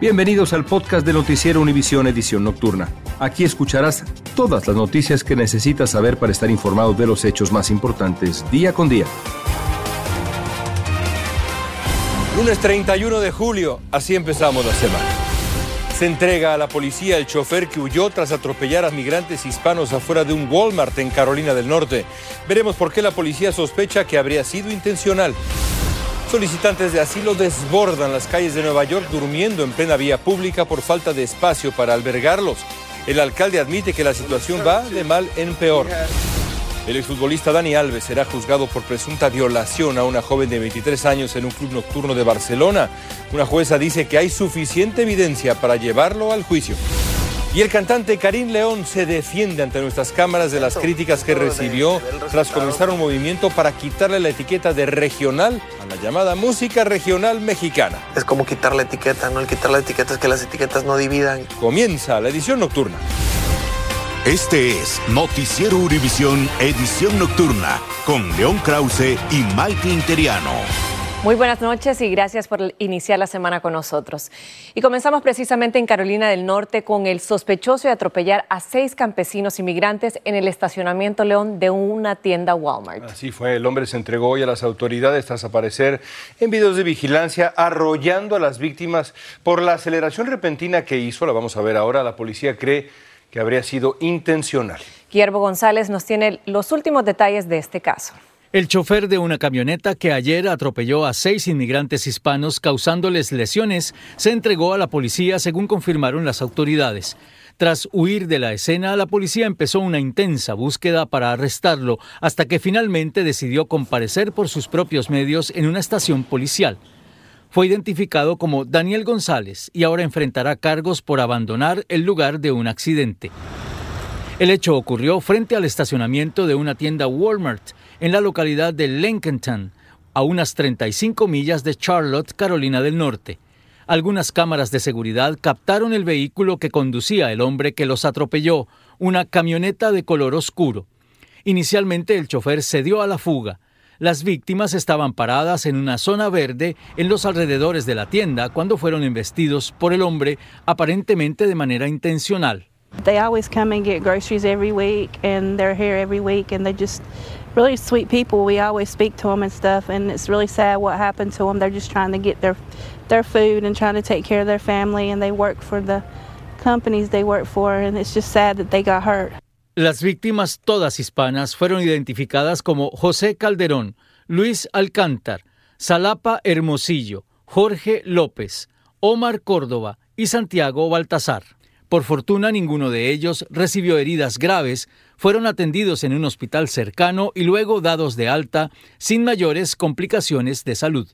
Bienvenidos al podcast de Noticiero Univisión Edición Nocturna. Aquí escucharás todas las noticias que necesitas saber para estar informado de los hechos más importantes día con día. Lunes 31 de julio, así empezamos la semana. Se entrega a la policía el chofer que huyó tras atropellar a migrantes hispanos afuera de un Walmart en Carolina del Norte. Veremos por qué la policía sospecha que habría sido intencional. Solicitantes de asilo desbordan las calles de Nueva York durmiendo en plena vía pública por falta de espacio para albergarlos. El alcalde admite que la situación va de mal en peor. El exfutbolista Dani Alves será juzgado por presunta violación a una joven de 23 años en un club nocturno de Barcelona. Una jueza dice que hay suficiente evidencia para llevarlo al juicio. Y el cantante Karim León se defiende ante nuestras cámaras de las críticas que recibió tras comenzar un movimiento para quitarle la etiqueta de regional a la llamada música regional mexicana. Es como quitar la etiqueta, ¿no? El quitar la etiqueta es que las etiquetas no dividan. Comienza la edición nocturna. Este es Noticiero Univisión Edición Nocturna con León Krause y Maite Interiano. Muy buenas noches y gracias por iniciar la semana con nosotros. Y comenzamos precisamente en Carolina del Norte con el sospechoso de atropellar a seis campesinos inmigrantes en el estacionamiento León de una tienda Walmart. Así fue, el hombre se entregó hoy a las autoridades tras aparecer en videos de vigilancia arrollando a las víctimas por la aceleración repentina que hizo, la vamos a ver ahora, la policía cree que habría sido intencional. Guillermo González nos tiene los últimos detalles de este caso. El chofer de una camioneta que ayer atropelló a seis inmigrantes hispanos causándoles lesiones se entregó a la policía según confirmaron las autoridades. Tras huir de la escena, la policía empezó una intensa búsqueda para arrestarlo hasta que finalmente decidió comparecer por sus propios medios en una estación policial. Fue identificado como Daniel González y ahora enfrentará cargos por abandonar el lugar de un accidente. El hecho ocurrió frente al estacionamiento de una tienda Walmart en la localidad de Lincolnton, a unas 35 millas de Charlotte, Carolina del Norte. Algunas cámaras de seguridad captaron el vehículo que conducía el hombre que los atropelló, una camioneta de color oscuro. Inicialmente el chofer se dio a la fuga. Las víctimas estaban paradas en una zona verde en los alrededores de la tienda cuando fueron embestidos por el hombre aparentemente de manera intencional. They always come and get groceries every week and they're here every week and they just really sweet people. We always speak to them and stuff, and it's really sad what happened to them. They're just trying to get their food and trying to take care of their family, and they work for the companies they work for, and it's just sad that they got hurt. Las víctimas, todas hispanas, fueron identificadas como José Calderón, Luis Alcántar, Salapa Hermosillo, Jorge López, Omar Córdoba y Santiago Baltasar. Por fortuna, ninguno de ellos recibió heridas graves, fueron atendidos en un hospital cercano y luego dados de alta sin mayores complicaciones de salud.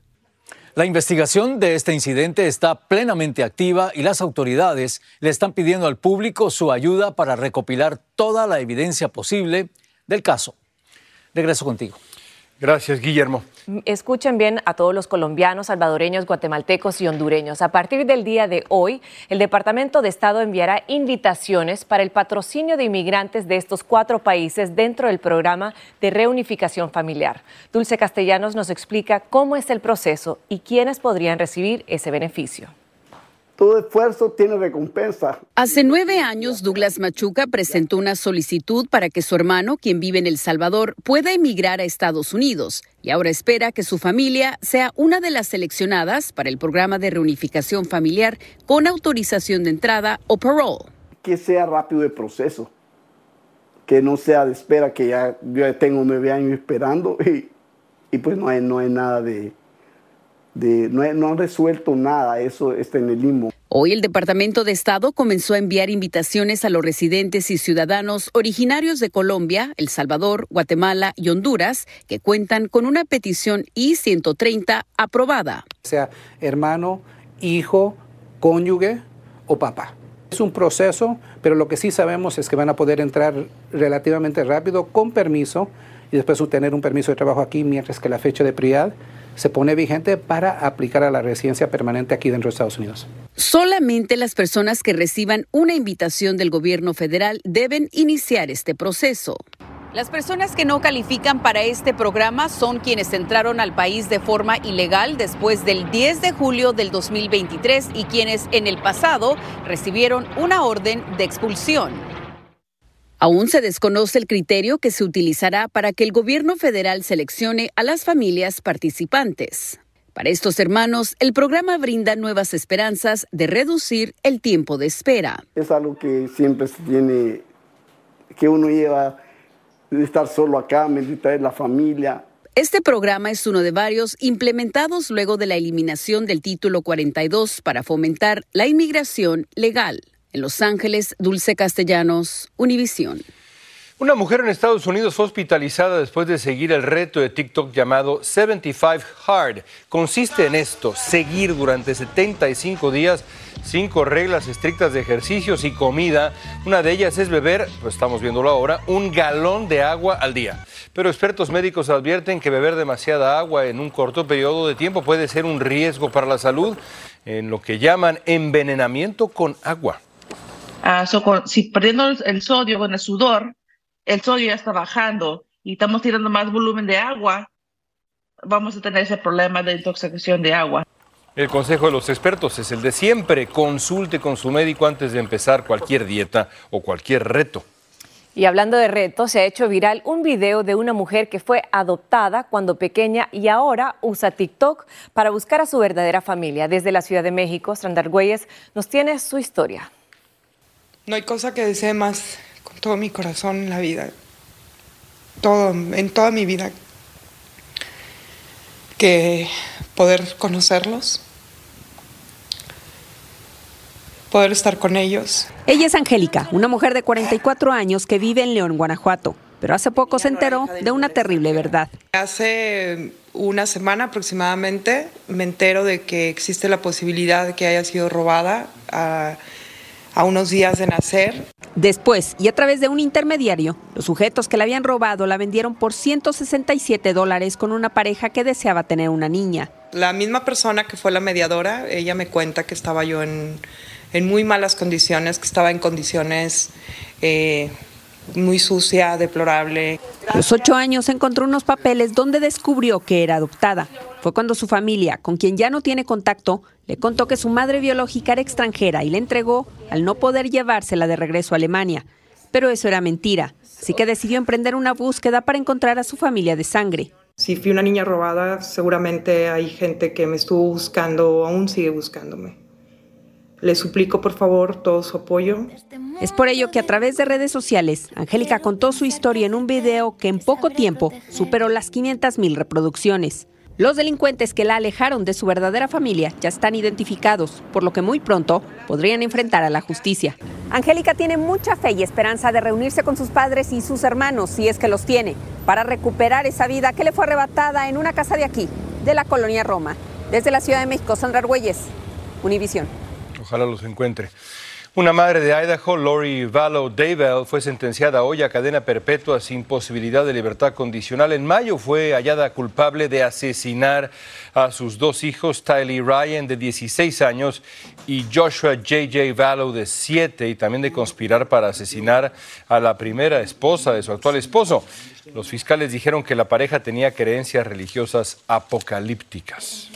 La investigación de este incidente está plenamente activa y las autoridades le están pidiendo al público su ayuda para recopilar toda la evidencia posible del caso. Regreso contigo. Gracias, Guillermo. Escuchen bien a todos los colombianos, salvadoreños, guatemaltecos y hondureños. A partir del día de hoy, el Departamento de Estado enviará invitaciones para el patrocinio de inmigrantes de estos cuatro países dentro del programa de reunificación familiar. Dulce Castellanos nos explica cómo es el proceso y quiénes podrían recibir ese beneficio. Todo esfuerzo tiene recompensa. Hace nueve años, Douglas Machuca presentó una solicitud para que su hermano, quien vive en El Salvador, pueda emigrar a Estados Unidos y ahora espera que su familia sea una de las seleccionadas para el programa de reunificación familiar con autorización de entrada o parole. Que sea rápido el proceso, que no sea de espera, que ya yo tengo nueve años esperando y, y pues no hay, no hay nada de, de no, no, han resuelto nada, eso está en el limbo. Hoy el Departamento de Estado comenzó a enviar invitaciones a los residentes y ciudadanos originarios de Colombia, El Salvador, Guatemala y Honduras que cuentan con una petición I-130 aprobada. Sea hermano, hijo, cónyuge o papá. Es un proceso, pero lo que sí sabemos es que van a poder entrar relativamente rápido con permiso y después obtener un permiso de trabajo aquí mientras que la fecha de prioridad se pone vigente para aplicar a la residencia permanente aquí dentro de Estados Unidos. Solamente las personas que reciban una invitación del gobierno federal deben iniciar este proceso. Las personas que no califican para este programa son quienes entraron al país de forma ilegal después del 10 de julio del 2023 y quienes en el pasado recibieron una orden de expulsión. Aún se desconoce el criterio que se utilizará para que el gobierno federal seleccione a las familias participantes. Para estos hermanos, el programa brinda nuevas esperanzas de reducir el tiempo de espera. Es algo que siempre se tiene, que uno lleva de estar solo acá, meditar la familia. Este programa es uno de varios implementados luego de la eliminación del título 42 para fomentar la inmigración legal. En Los Ángeles, Dulce Castellanos, Univisión. Una mujer en Estados Unidos fue hospitalizada después de seguir el reto de TikTok llamado 75 Hard. Consiste en esto, seguir durante 75 días cinco reglas estrictas de ejercicios y comida. Una de ellas es beber, pues estamos viéndolo ahora, un galón de agua al día. Pero expertos médicos advierten que beber demasiada agua en un corto periodo de tiempo puede ser un riesgo para la salud en lo que llaman envenenamiento con agua. Ah, si perdiendo el sodio con el sudor, el sodio ya está bajando y estamos tirando más volumen de agua, vamos a tener ese problema de intoxicación de agua. El consejo de los expertos es el de siempre. Consulte con su médico antes de empezar cualquier dieta o cualquier reto. Y hablando de retos, se ha hecho viral un video de una mujer que fue adoptada cuando pequeña y ahora usa TikTok para buscar a su verdadera familia. Desde la Ciudad de México, Strandar Güeyes nos tiene su historia. No hay cosa que desee más con todo mi corazón en la vida, todo, en toda mi vida, que poder conocerlos, poder estar con ellos. Ella es Angélica, una mujer de 44 años que vive en León, Guanajuato, pero hace poco se enteró de una terrible verdad. Hace una semana aproximadamente me entero de que existe la posibilidad de que haya sido robada a a unos días de nacer. Después, y a través de un intermediario, los sujetos que la habían robado la vendieron por 167 dólares con una pareja que deseaba tener una niña. La misma persona que fue la mediadora, ella me cuenta que estaba yo en, muy malas condiciones, que estaba en condiciones eh, muy sucia, deplorable. A los ocho años encontró unos papeles donde descubrió que era adoptada. Fue cuando su familia, con quien ya no tiene contacto, le contó que su madre biológica era extranjera y le entregó al no poder llevársela de regreso a Alemania. Pero eso era mentira, así que decidió emprender una búsqueda para encontrar a su familia de sangre. Si fui una niña robada, seguramente hay gente que me estuvo buscando o aún sigue buscándome. Le suplico por favor todo su apoyo. Es por ello que a través de redes sociales, Angélica contó su historia en un video que en poco tiempo superó las 500 mil reproducciones. Los delincuentes que la alejaron de su verdadera familia ya están identificados, por lo que muy pronto podrían enfrentar a la justicia. Angélica tiene mucha fe y esperanza de reunirse con sus padres y sus hermanos, si es que los tiene, para recuperar esa vida que le fue arrebatada en una casa de aquí, de la colonia Roma. Desde la Ciudad de México, Sandra Argüelles, Univisión. Ojalá los encuentre. Una madre de Idaho, Lori Vallow Daybell, fue sentenciada hoy a cadena perpetua sin posibilidad de libertad condicional. En mayo fue hallada culpable de asesinar a sus dos hijos, Tylee Ryan, de 16 años, y Joshua J.J. Vallow, de 7, y también de conspirar para asesinar a la primera esposa de su actual esposo. Los fiscales dijeron que la pareja tenía creencias religiosas apocalípticas.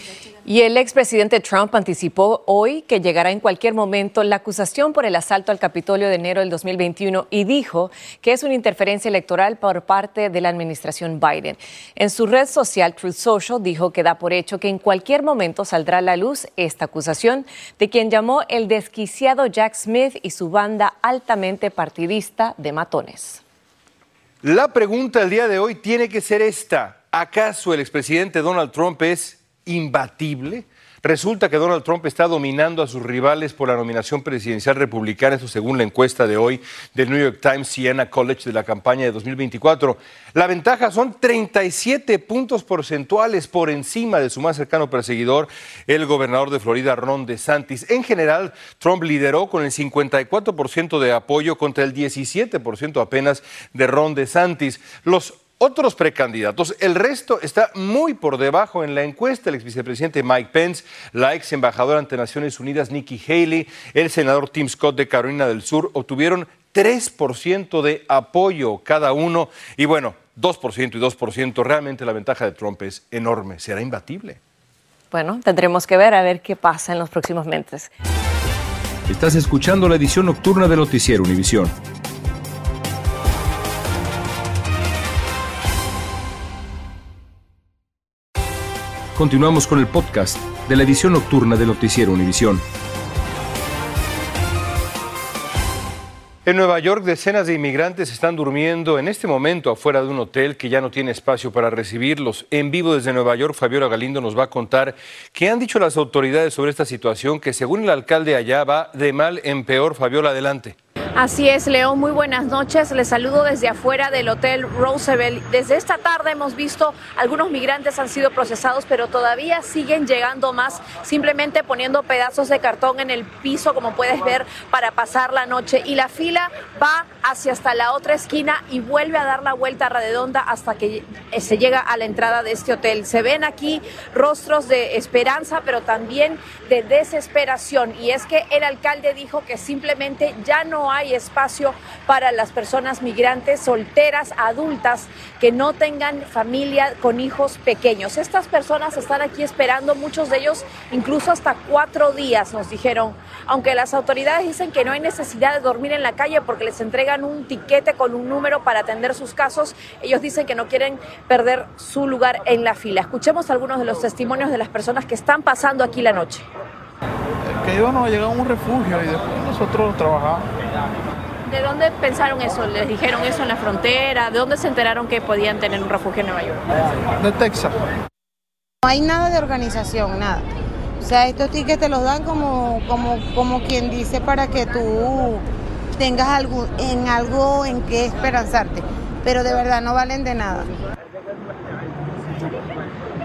Y el expresidente Trump anticipó hoy que llegará en cualquier momento la acusación por el asalto al Capitolio de enero del 2021 y dijo que es una interferencia electoral por parte de la administración Biden. En su red social Truth Social dijo que da por hecho que en cualquier momento saldrá a la luz esta acusación de quien llamó el desquiciado Jack Smith y su banda altamente partidista de matones. La pregunta del día de hoy tiene que ser esta. ¿Acaso el expresidente Donald Trump es imbatible? Resulta que Donald Trump está dominando a sus rivales por la nominación presidencial republicana, eso según la encuesta de hoy del New York Times Siena College de la campaña de 2024. La ventaja son 37 puntos porcentuales por encima de su más cercano perseguidor, el gobernador de Florida, Ron DeSantis. En general, Trump lideró con el 54% de apoyo contra el 17% apenas de Ron DeSantis. Los otros precandidatos. El resto está muy por debajo en la encuesta. El ex vicepresidente Mike Pence, la ex embajadora ante Naciones Unidas Nikki Haley, el senador Tim Scott de Carolina del Sur obtuvieron 3% de apoyo cada uno. Y bueno, 2% y 2%, realmente la ventaja de Trump es enorme, será imbatible. Bueno, tendremos que ver a ver qué pasa en los próximos meses. Estás escuchando la edición nocturna de Noticiero Univisión. Continuamos con el podcast de la edición nocturna de Noticiero Univisión. En Nueva York, decenas de inmigrantes están durmiendo en este momento afuera de un hotel que ya no tiene espacio para recibirlos. En vivo desde Nueva York, Fabiola Galindo nos va a contar qué han dicho las autoridades sobre esta situación que, según el alcalde allá, va de mal en peor. Fabiola, adelante. Así es, León, muy buenas noches. Les saludo desde afuera del Hotel Roosevelt. Desde esta tarde hemos visto algunos migrantes han sido procesados, pero todavía siguen llegando más, simplemente poniendo pedazos de cartón en el piso, como puedes ver, para pasar la noche. Y la fila va hacia hasta la otra esquina y vuelve a dar la vuelta redonda hasta que se llega a la entrada de este hotel. Se ven aquí rostros de esperanza, pero también de desesperación. Y es que el alcalde dijo que simplemente ya no hay espacio para las personas migrantes solteras, adultas, que no tengan familia con hijos pequeños. Estas personas están aquí esperando, muchos de ellos incluso hasta cuatro días, nos dijeron, aunque las autoridades dicen que no hay necesidad de dormir en la calle porque les entregan un tiquete con un número para atender sus casos, ellos dicen que no quieren perder su lugar en la fila. Escuchemos algunos de los testimonios de las personas que están pasando aquí la noche que iban a llegar a un refugio y después nosotros trabajamos. ¿De dónde pensaron eso? ¿Les dijeron eso en la frontera? ¿De dónde se enteraron que podían tener un refugio en Nueva York? De Texas. No hay nada de organización, nada. O sea, estos tickets te los dan como, como, como quien dice para que tú tengas algo, en algo en que esperanzarte. Pero de verdad no valen de nada.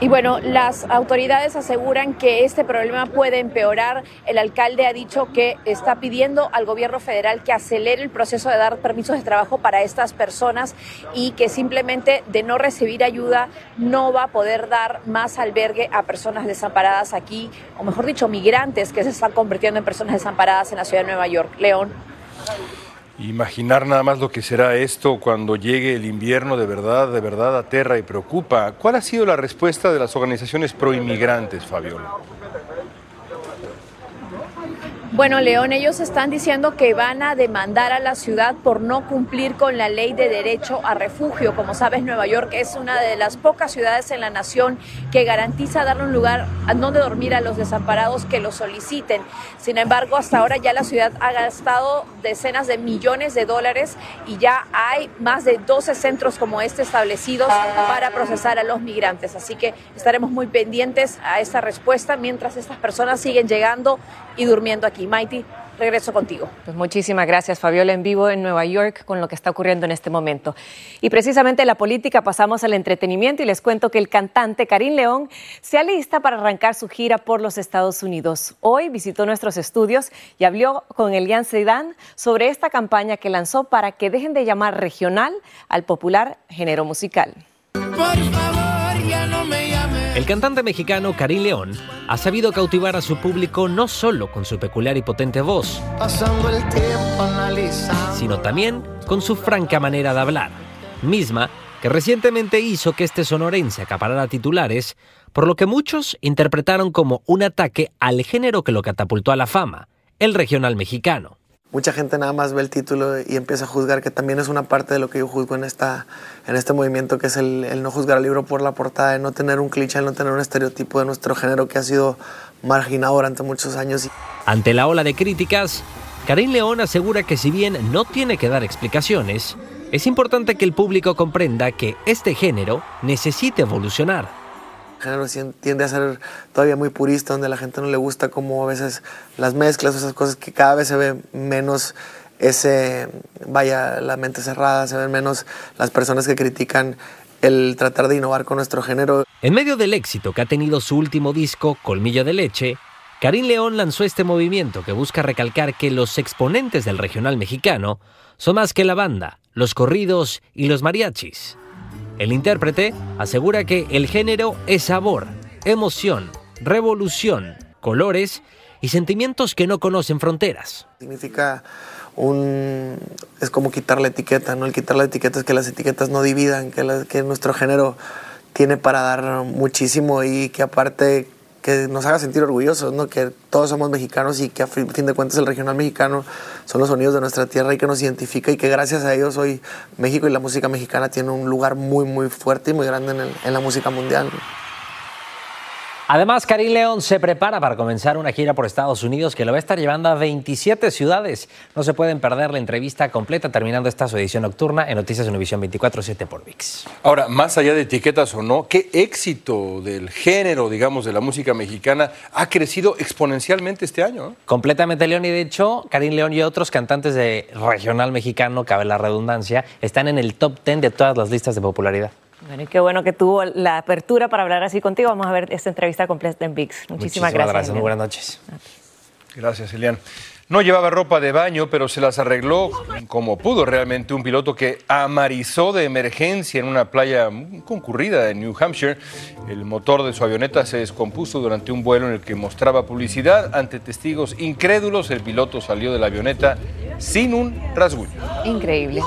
Y bueno, las autoridades aseguran que este problema puede empeorar. El alcalde ha dicho que está pidiendo al gobierno federal que acelere el proceso de dar permisos de trabajo para estas personas y que simplemente de no recibir ayuda no va a poder dar más albergue a personas desamparadas aquí, o mejor dicho, migrantes que se están convirtiendo en personas desamparadas en la ciudad de Nueva York. León. Imaginar nada más lo que será esto cuando llegue el invierno de verdad, de verdad aterra y preocupa. ¿Cuál ha sido la respuesta de las organizaciones proinmigrantes, Fabiola? Bueno, León, ellos están diciendo que van a demandar a la ciudad por no cumplir con la ley de derecho a refugio. Como sabes, Nueva York es una de las pocas ciudades en la nación que garantiza darle un lugar donde dormir a los desamparados que lo soliciten. Sin embargo, hasta ahora ya la ciudad ha gastado decenas de millones de dólares y ya hay más de 12 centros como este establecidos para procesar a los migrantes. Así que estaremos muy pendientes a esta respuesta mientras estas personas siguen llegando y durmiendo aquí. Mighty, regreso contigo. Pues muchísimas gracias, Fabiola, en vivo en Nueva York con lo que está ocurriendo en este momento. Y precisamente de la política pasamos al entretenimiento y les cuento que el cantante Karim León se alista para arrancar su gira por los Estados Unidos. Hoy visitó nuestros estudios y habló con Elian Sedan sobre esta campaña que lanzó para que dejen de llamar regional al popular género musical. Por favor, ya no me el cantante mexicano Karim León ha sabido cautivar a su público no solo con su peculiar y potente voz, sino también con su franca manera de hablar, misma que recientemente hizo que este sonorense acaparara titulares, por lo que muchos interpretaron como un ataque al género que lo catapultó a la fama, el regional mexicano mucha gente nada más ve el título y empieza a juzgar, que también es una parte de lo que yo juzgo en, esta, en este movimiento, que es el, no juzgar al libro por la portada, de no tener un cliché, el no tener un estereotipo de nuestro género que ha sido marginado durante muchos años. Ante la ola de críticas, Karim León asegura que si bien no tiene que dar explicaciones, es importante que el público comprenda que este género necesita evolucionar género tiende a ser todavía muy purista, donde a la gente no le gusta como a veces las mezclas, esas cosas que cada vez se ve menos ese, vaya, la mente cerrada, se ven menos las personas que critican el tratar de innovar con nuestro género. En medio del éxito que ha tenido su último disco, Colmillo de Leche, Karim León lanzó este movimiento que busca recalcar que los exponentes del regional mexicano son más que la banda, los corridos y los mariachis. El intérprete asegura que el género es sabor, emoción, revolución, colores y sentimientos que no conocen fronteras. Significa un... es como quitar la etiqueta, ¿no? El quitar la etiqueta es que las etiquetas no dividan, que, nuestro género tiene para dar muchísimo y que aparte que nos haga sentir orgullosos, ¿no? Que todos somos mexicanos y que a fin de cuentas el regional mexicano son los sonidos de nuestra tierra y que nos identifica y que gracias a ellos hoy México y la música mexicana tiene un lugar muy, muy fuerte y muy grande en, en la música mundial. Además, Karim León se prepara para comenzar una gira por Estados Unidos que lo va a estar llevando a 27 ciudades. No se pueden perder la entrevista completa terminando esta su edición nocturna en Noticias Univisión 24-7 por VIX. Ahora, más allá de etiquetas o no, ¿qué éxito del género, digamos, de la música mexicana ha crecido exponencialmente este año? ¿eh? Completamente León y de hecho, Karim León y otros cantantes de regional mexicano, cabe la redundancia, están en el top 10 de todas las listas de popularidad. Bueno, y qué bueno que tuvo la apertura para hablar así contigo. Vamos a ver esta entrevista completa en VIX. Muchísimas, gracias. Muy Elian. buenas noches. Gracias, Elian. No llevaba ropa de baño, pero se las arregló como pudo realmente un piloto que amarizó de emergencia en una playa muy concurrida en New Hampshire. El motor de su avioneta se descompuso durante un vuelo en el que mostraba publicidad. Ante testigos incrédulos, el piloto salió de la avioneta sin un rasguño. Increíble.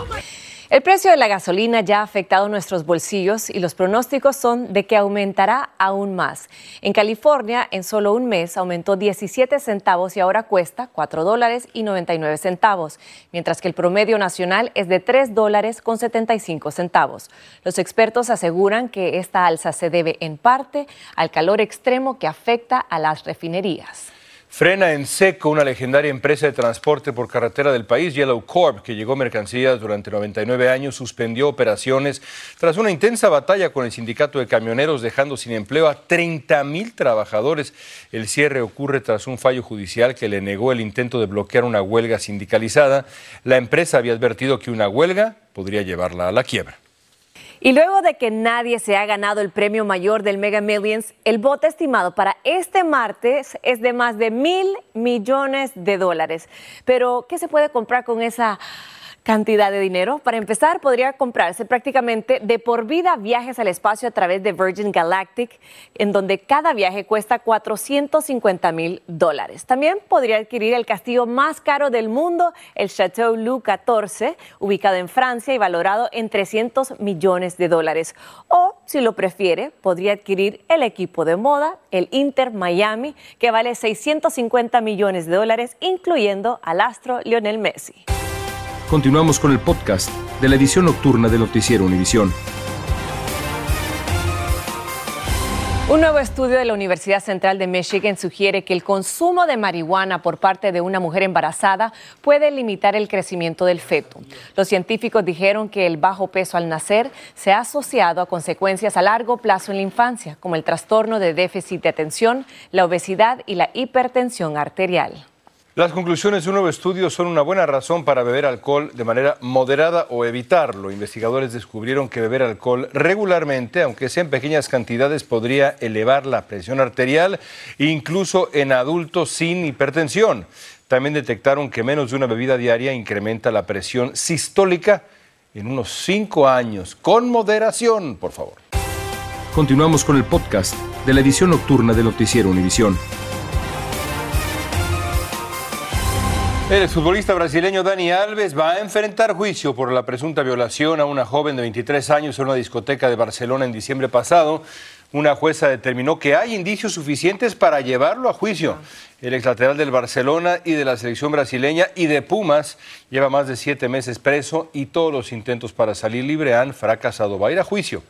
El precio de la gasolina ya ha afectado nuestros bolsillos y los pronósticos son de que aumentará aún más. En California, en solo un mes, aumentó 17 centavos y ahora cuesta 4 dólares y 99 centavos, mientras que el promedio nacional es de 3 dólares con 75 centavos. Los expertos aseguran que esta alza se debe en parte al calor extremo que afecta a las refinerías. Frena en seco una legendaria empresa de transporte por carretera del país, Yellow Corp, que llegó mercancías durante 99 años, suspendió operaciones tras una intensa batalla con el sindicato de camioneros, dejando sin empleo a 30 mil trabajadores. El cierre ocurre tras un fallo judicial que le negó el intento de bloquear una huelga sindicalizada. La empresa había advertido que una huelga podría llevarla a la quiebra. Y luego de que nadie se ha ganado el premio mayor del Mega Millions, el bote estimado para este martes es de más de mil millones de dólares. Pero, ¿qué se puede comprar con esa cantidad de dinero? Para empezar, podría comprarse prácticamente de por vida viajes al espacio a través de Virgin Galactic, en donde cada viaje cuesta 450 mil dólares. También podría adquirir el castillo más caro del mundo, el Chateau Louis XIV, ubicado en Francia y valorado en 300 millones de dólares. O, si lo prefiere, podría adquirir el equipo de moda, el Inter Miami, que vale 650 millones de dólares, incluyendo al astro Lionel Messi. Continuamos con el podcast de la edición nocturna de Noticiero Univisión. Un nuevo estudio de la Universidad Central de Michigan sugiere que el consumo de marihuana por parte de una mujer embarazada puede limitar el crecimiento del feto. Los científicos dijeron que el bajo peso al nacer se ha asociado a consecuencias a largo plazo en la infancia, como el trastorno de déficit de atención, la obesidad y la hipertensión arterial. Las conclusiones de un nuevo estudio son una buena razón para beber alcohol de manera moderada o evitarlo. Investigadores descubrieron que beber alcohol regularmente, aunque sea en pequeñas cantidades, podría elevar la presión arterial, incluso en adultos sin hipertensión. También detectaron que menos de una bebida diaria incrementa la presión sistólica en unos cinco años. Con moderación, por favor. Continuamos con el podcast de la edición nocturna de Noticiero Univisión. El exfutbolista brasileño Dani Alves va a enfrentar juicio por la presunta violación a una joven de 23 años en una discoteca de Barcelona en diciembre pasado. Una jueza determinó que hay indicios suficientes para llevarlo a juicio. El exlateral del Barcelona y de la selección brasileña y de Pumas lleva más de siete meses preso y todos los intentos para salir libre han fracasado. Va a ir a juicio.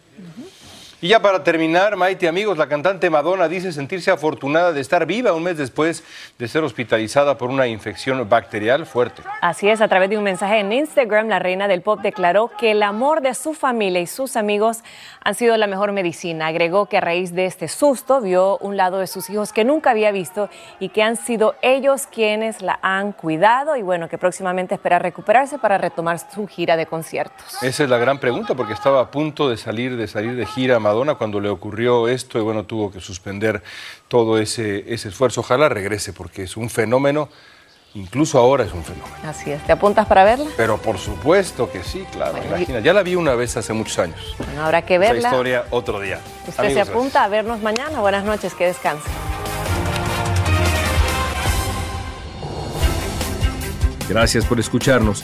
Y ya para terminar, Maite, amigos, la cantante Madonna dice sentirse afortunada de estar viva un mes después de ser hospitalizada por una infección bacterial fuerte. Así es, a través de un mensaje en Instagram, la reina del pop declaró que el amor de su familia y sus amigos han sido la mejor medicina. Agregó que a raíz de este susto vio un lado de sus hijos que nunca había visto y que han sido ellos quienes la han cuidado y bueno, que próximamente espera recuperarse para retomar su gira de conciertos. Esa es la gran pregunta porque estaba a punto de salir de salir de gira Madonna cuando le ocurrió esto y bueno, tuvo que suspender todo ese, ese esfuerzo. Ojalá regrese porque es un fenómeno, incluso ahora es un fenómeno. Así es, ¿te apuntas para verla? Pero por supuesto que sí, claro, bueno, imagina, ya la vi una vez hace muchos años. Bueno, habrá que verla. Esa historia otro día. Usted Amigos, se apunta a vernos mañana, buenas noches, que descanse. Gracias por escucharnos.